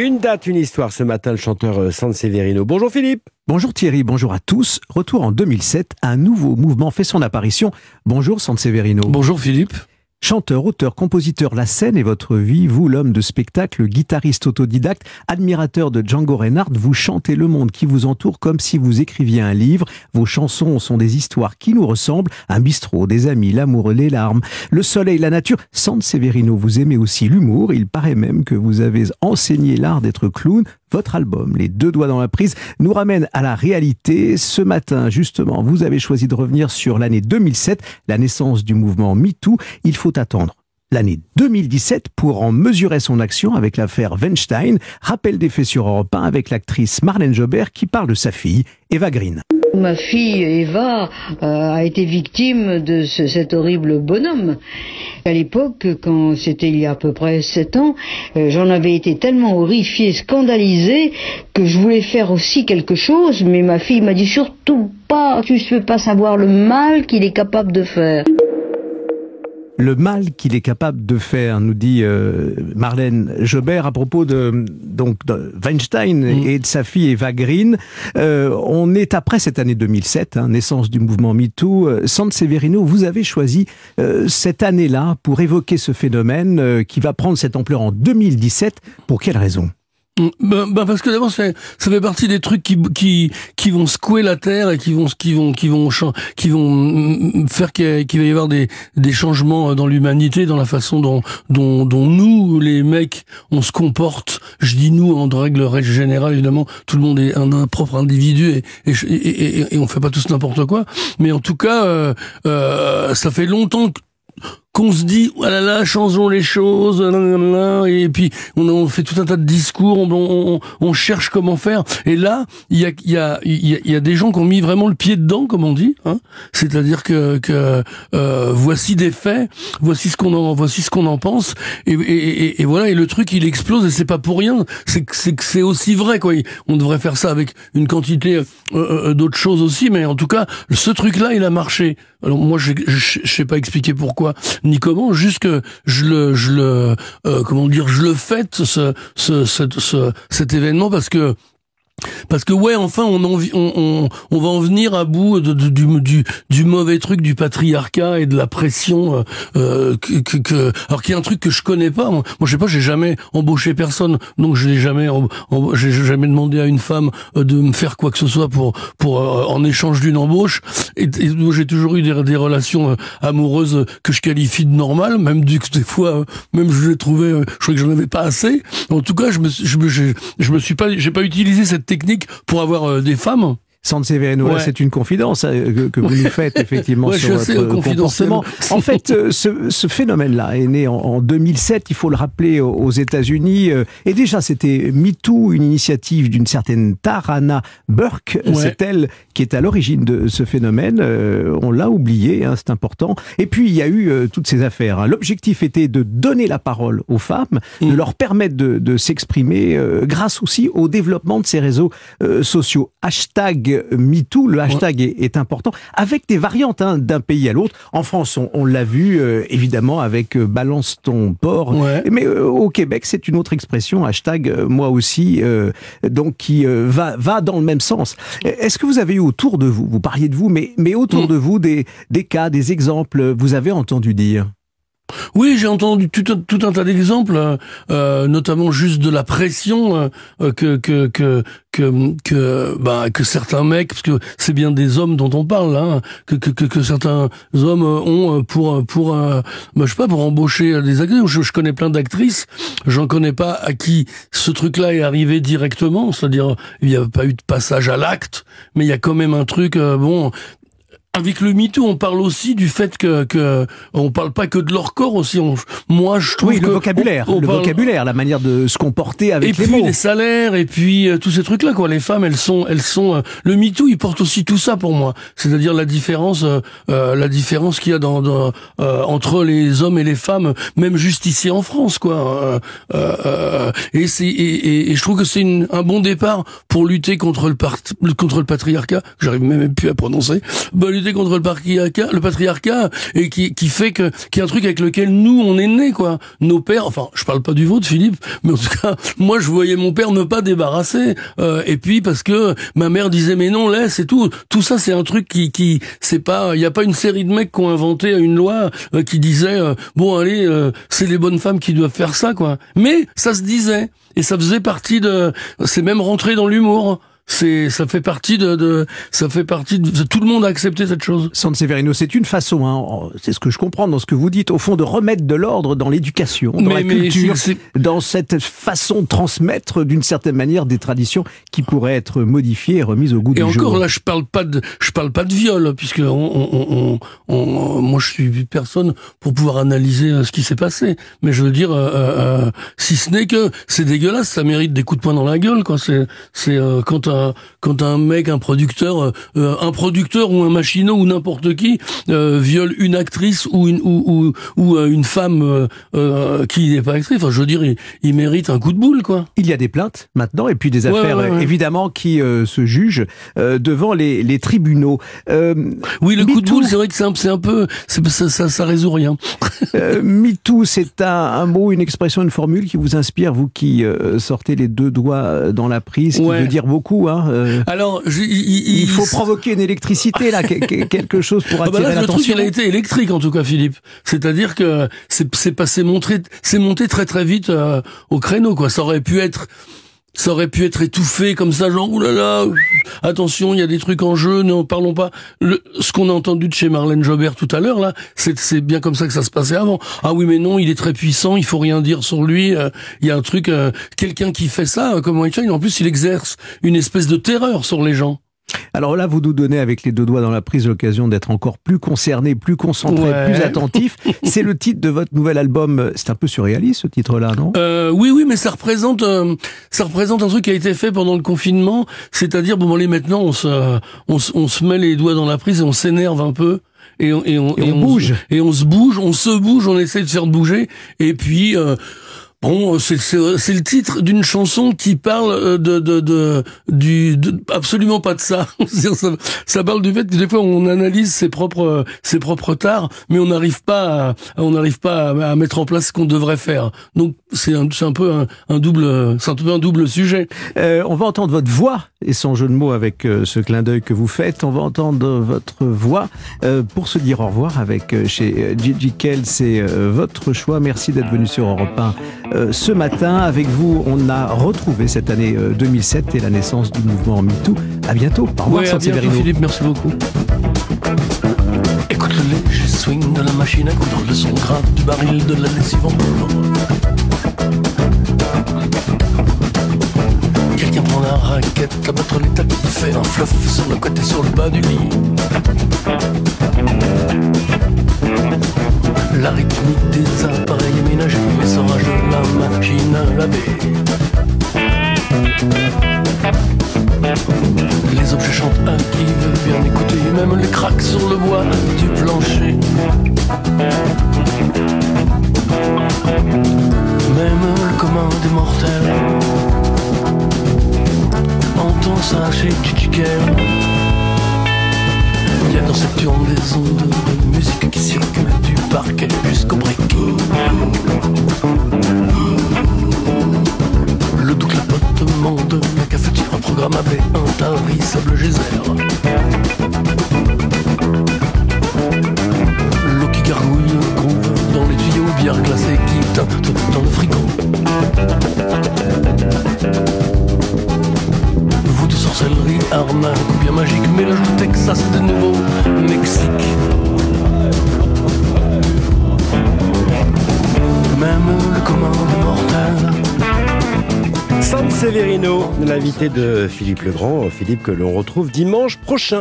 Une date, une histoire ce matin, le chanteur euh, Sanseverino. Bonjour Philippe. Bonjour Thierry, bonjour à tous. Retour en 2007, un nouveau mouvement fait son apparition. Bonjour Sanseverino. Bonjour Philippe. Chanteur, auteur, compositeur, la scène est votre vie, vous l'homme de spectacle, guitariste autodidacte, admirateur de Django Reinhardt, vous chantez le monde qui vous entoure comme si vous écriviez un livre, vos chansons sont des histoires qui nous ressemblent, un bistrot, des amis, l'amour, les larmes, le soleil, la nature. Sante Severino, vous aimez aussi l'humour, il paraît même que vous avez enseigné l'art d'être clown, votre album, Les deux doigts dans la prise, nous ramène à la réalité. Ce matin, justement, vous avez choisi de revenir sur l'année 2007, la naissance du mouvement MeToo. Il faut attendre l'année 2017 pour en mesurer son action avec l'affaire Weinstein. Rappel des faits sur Europe 1 avec l'actrice Marlène Jobert qui parle de sa fille, Eva Green. Ma fille Eva euh, a été victime de ce, cet horrible bonhomme. À l'époque, quand c'était il y a à peu près sept ans, euh, j'en avais été tellement horrifiée, scandalisée, que je voulais faire aussi quelque chose, mais ma fille m'a dit surtout pas, tu ne peux pas savoir le mal qu'il est capable de faire le mal qu'il est capable de faire, nous dit euh, Marlène Jobert à propos de donc de Weinstein mm. et de sa fille Eva Green. Euh, on est après cette année 2007, hein, naissance du mouvement MeToo. Euh, Sante Severino, vous avez choisi euh, cette année-là pour évoquer ce phénomène qui va prendre cette ampleur en 2017. Pour quelle raison? Ben, ben, parce que d'abord ça, ça fait partie des trucs qui qui qui vont secouer la terre et qui vont qui vont qui vont qui vont mm, faire qu'il va y avoir des des changements dans l'humanité dans la façon dont dont dont nous les mecs on se comporte. Je dis nous en règle générale évidemment tout le monde est un, un propre individu et et, et et, on fait pas tous n'importe quoi. Mais en tout cas euh, euh, ça fait longtemps que qu'on se dit oh là changeons les choses et puis on, fait tout un tas de discours on, cherche comment faire. Et là il y a y a y a, des gens qui ont mis vraiment le pied dedans comme on dit hein. C'est-à-dire que, que euh, voici des faits voici ce qu'on en voici ce qu'on en pense et, voilà et le truc il explose et c'est pas pour rien. C'est c'est c'est aussi vrai quoi. On devrait faire ça avec une quantité euh, euh, d'autres choses aussi mais en tout cas ce truc là il a marché. Alors moi je je sais pas expliquer pourquoi ni comment, juste que je le, je le, euh, comment dire, je le fête ce, ce, ce, cet événement parce que parce que ouais, enfin, on, en, on, on, va en venir à bout du, du, du, mauvais truc du patriarcat et de la pression. Euh, euh que, que, alors qu'il y a un truc que je connais pas. Moi, moi je sais pas, j'ai jamais embauché personne, donc je n'ai jamais, j'ai jamais demandé à une femme euh, de me faire quoi que ce soit pour, pour euh, en échange d'une embauche. Et, et j'ai toujours eu des, des, relations amoureuses que je qualifie de normales, même du, des fois, même je l'ai trouvé, je crois que j'en avais pas assez. En tout cas, je me, je je me suis pas, j'ai pas utilisé cette technique pour avoir euh, des femmes? San Severino, c'est une confidence euh, que, vous nous faites effectivement sur votre comportement. En fait, euh, ce, ce phénomène-là est né en, 2007, il faut le rappeler, aux États-Unis. Euh, et déjà, c'était MeToo, une initiative d'une certaine Tarana Burke. C'est elle qui est à l'origine de ce phénomène. On l'a oublié, hein, c'est important. Et puis, il y a eu toutes ces affaires. Hein. L'objectif était de donner la parole aux femmes, de mm. leur permettre de, de s'exprimer grâce aussi au développement de ces réseaux sociaux. Hashtag MeToo, le hashtag est, important, avec des variantes hein, d'un pays à l'autre. En France, on, l'a vu euh, évidemment avec euh, Balance ton port, mais euh, au Québec, c'est une autre expression, hashtag moi aussi, donc qui va, va dans le même sens. Est-ce que vous avez eu autour de vous, vous parliez de vous, mais, mais autour mm. de vous des, des cas, des exemples, vous avez entendu dire? Oui, j'ai entendu tout, un tas d'exemples, euh, euh, notamment juste de la pression euh, que que que que que, bah, que certains mecs, parce que c'est bien des hommes dont on parle, hein, que, que, que, certains hommes ont pour pour bah, je sais pas pour embaucher des actrices. Je, connais plein d'actrices, j'en connais pas à qui ce truc-là est arrivé directement, c'est-à-dire il n'y a pas eu de passage à l'acte, mais il y a quand même un truc. bon, avec le MeToo, on parle aussi du fait que, que on parle pas que de leur corps aussi. On, moi, je trouve oui, le vocabulaire, le vocabulaire, la manière de se comporter avec les mots. Et puis les salaires, et puis euh, tous ces trucs-là. Quoi, les femmes, elles sont, elles sont. Euh, le MeToo, il porte aussi tout ça pour moi. C'est-à-dire la différence, euh, la différence qu'il y a dans, dans entre les hommes et les femmes, même juste ici en France, quoi. et c'est et, et, je trouve que c'est un bon départ pour lutter contre le contre le patriarcat. J'arrive même plus à prononcer. Bah, lutter contre le patriarcat, et qui, qui fait que qui est un truc avec lequel nous on est né quoi. Nos pères, enfin, je parle pas du vôtre, Philippe, mais en tout cas, moi je voyais mon père ne pas débarrasser. Euh, et puis parce que ma mère disait mais non laisse et tout. Tout ça c'est un truc qui qui c'est pas, il y a pas une série de mecs qui ont inventé une loi euh, qui disait euh, bon allez c'est les bonnes femmes qui doivent faire ça quoi. Mais ça se disait et ça faisait partie de, c'est même rentré dans l'humour c'est ça fait partie de, de, ça fait partie de tout le monde a accepté cette chose. San Severino, c'est une façon, hein, c'est ce que je comprends dans ce que vous dites, au fond de remettre de l'ordre dans l'éducation, dans la culture, dans cette façon de transmettre d'une certaine manière des traditions qui pourraient être modifiées et remises au goût du jour. Et encore là, je parle pas de, je parle pas de viol, puisque on, on, on, moi je suis personne pour pouvoir analyser euh, ce qui s'est passé, mais je veux dire, euh, euh, si ce n'est que c'est dégueulasse, ça mérite des coups de poing dans la gueule, quoi. C'est, c'est quand quand un mec, un producteur, euh, euh, un producteur ou un machinot ou n'importe qui euh, viole une actrice ou une ou ou, une femme qui n'est pas actrice. Enfin, je veux dire, il, mérite un coup de boule, quoi. Il y a des plaintes maintenant et puis des affaires évidemment qui se jugent devant les, les tribunaux. oui, le coup de boule, c'est vrai que c'est un, un, peu, ça, ça, ça, résout rien. MeToo, c'est un, un, mot, une expression, une formule qui vous inspire, vous qui sortez les deux doigts dans la prise, qui veut dire beaucoup. Hein, euh, Alors, il, faut provoquer une électricité là, quelque chose pour attirer ah bah Le truc, il a été électrique en tout cas, Philippe. C'est-à-dire que c'est passé monté, c'est monté très très vite euh, au créneau quoi. Ça aurait pu être ça aurait pu être étouffé comme ça, genre oulala, attention, il y a des trucs en jeu, ne parlons pas. Le, ce qu'on a entendu de chez Marlène Jobert tout à l'heure là, c'est bien comme ça que ça se passait avant. Ah oui, mais non, il est très puissant, il faut rien dire sur lui. Euh, il y a un truc, euh, quelqu'un qui fait ça, euh, comme Weinstein, en plus, il exerce une espèce de terreur sur les gens. Alors là, vous nous donnez avec les deux doigts dans la prise l'occasion d'être encore plus concerné, plus concentré, plus attentif. C'est le titre de votre nouvel album. C'est un peu surréaliste ce titre-là, non? Euh, Oui, oui, mais ça représente, euh, ça représente un truc qui a été fait pendant le confinement. C'est-à-dire, bon, allez, maintenant, on se, on, se met les doigts dans la prise et on s'énerve un peu. Et on, et on, bouge. et on se bouge, on se bouge, on essaie de faire bouger. Et puis, euh, Bon, c'est le titre d'une chanson qui parle euh, de, de, de du absolument pas de ça. ça. parle du fait que des fois on analyse ses propres ses propres tares, mais on n'arrive pas à, on n'arrive pas à, mettre en place ce qu'on devrait faire. Donc c'est un, un peu un, un double c'est un peu un double sujet. Euh, on va entendre votre voix et son jeu de mots avec euh, ce clin d'œil que vous faites. On va entendre votre voix euh, pour se dire au revoir avec chez Gigi Kell. C'est votre choix. Merci d'être venu sur Europe 1 euh, ce matin. Avec vous, on a retrouvé cette année 2007 euh, et la naissance du mouvement MeToo. À bientôt. Au revoir, ouais, Philippe, merci beaucoup. Écoute le léger swing de la machine à coudre, le son grave du baril de la lessive en Quelqu'un prend la raquette, à battre les tapis, fait un fluff sur le côté, sur le bas du lit. La rythmique des appareils ménagers, message de la machine à laver. Les objets chantent à qui veut bien écouter, même les craques sur le bois du plancher. Même le commun des mortels entend ça chez. Il y a dans cette urne des ondes de musique qui circulent parquet jusqu'au breaking. Le doute clapotement de la cafetière programmable et intarissable geyser. L'eau qui gargouille groove dans les tuyaux, bière glacée qui teinte dans le frigo. Vous sorcellerie, arnaque ou bien magique, mélange de Texas de nouveau Mexique. Même le. San Severino, l'invité de Philippe Legrand, Philippe que l'on retrouve dimanche prochain.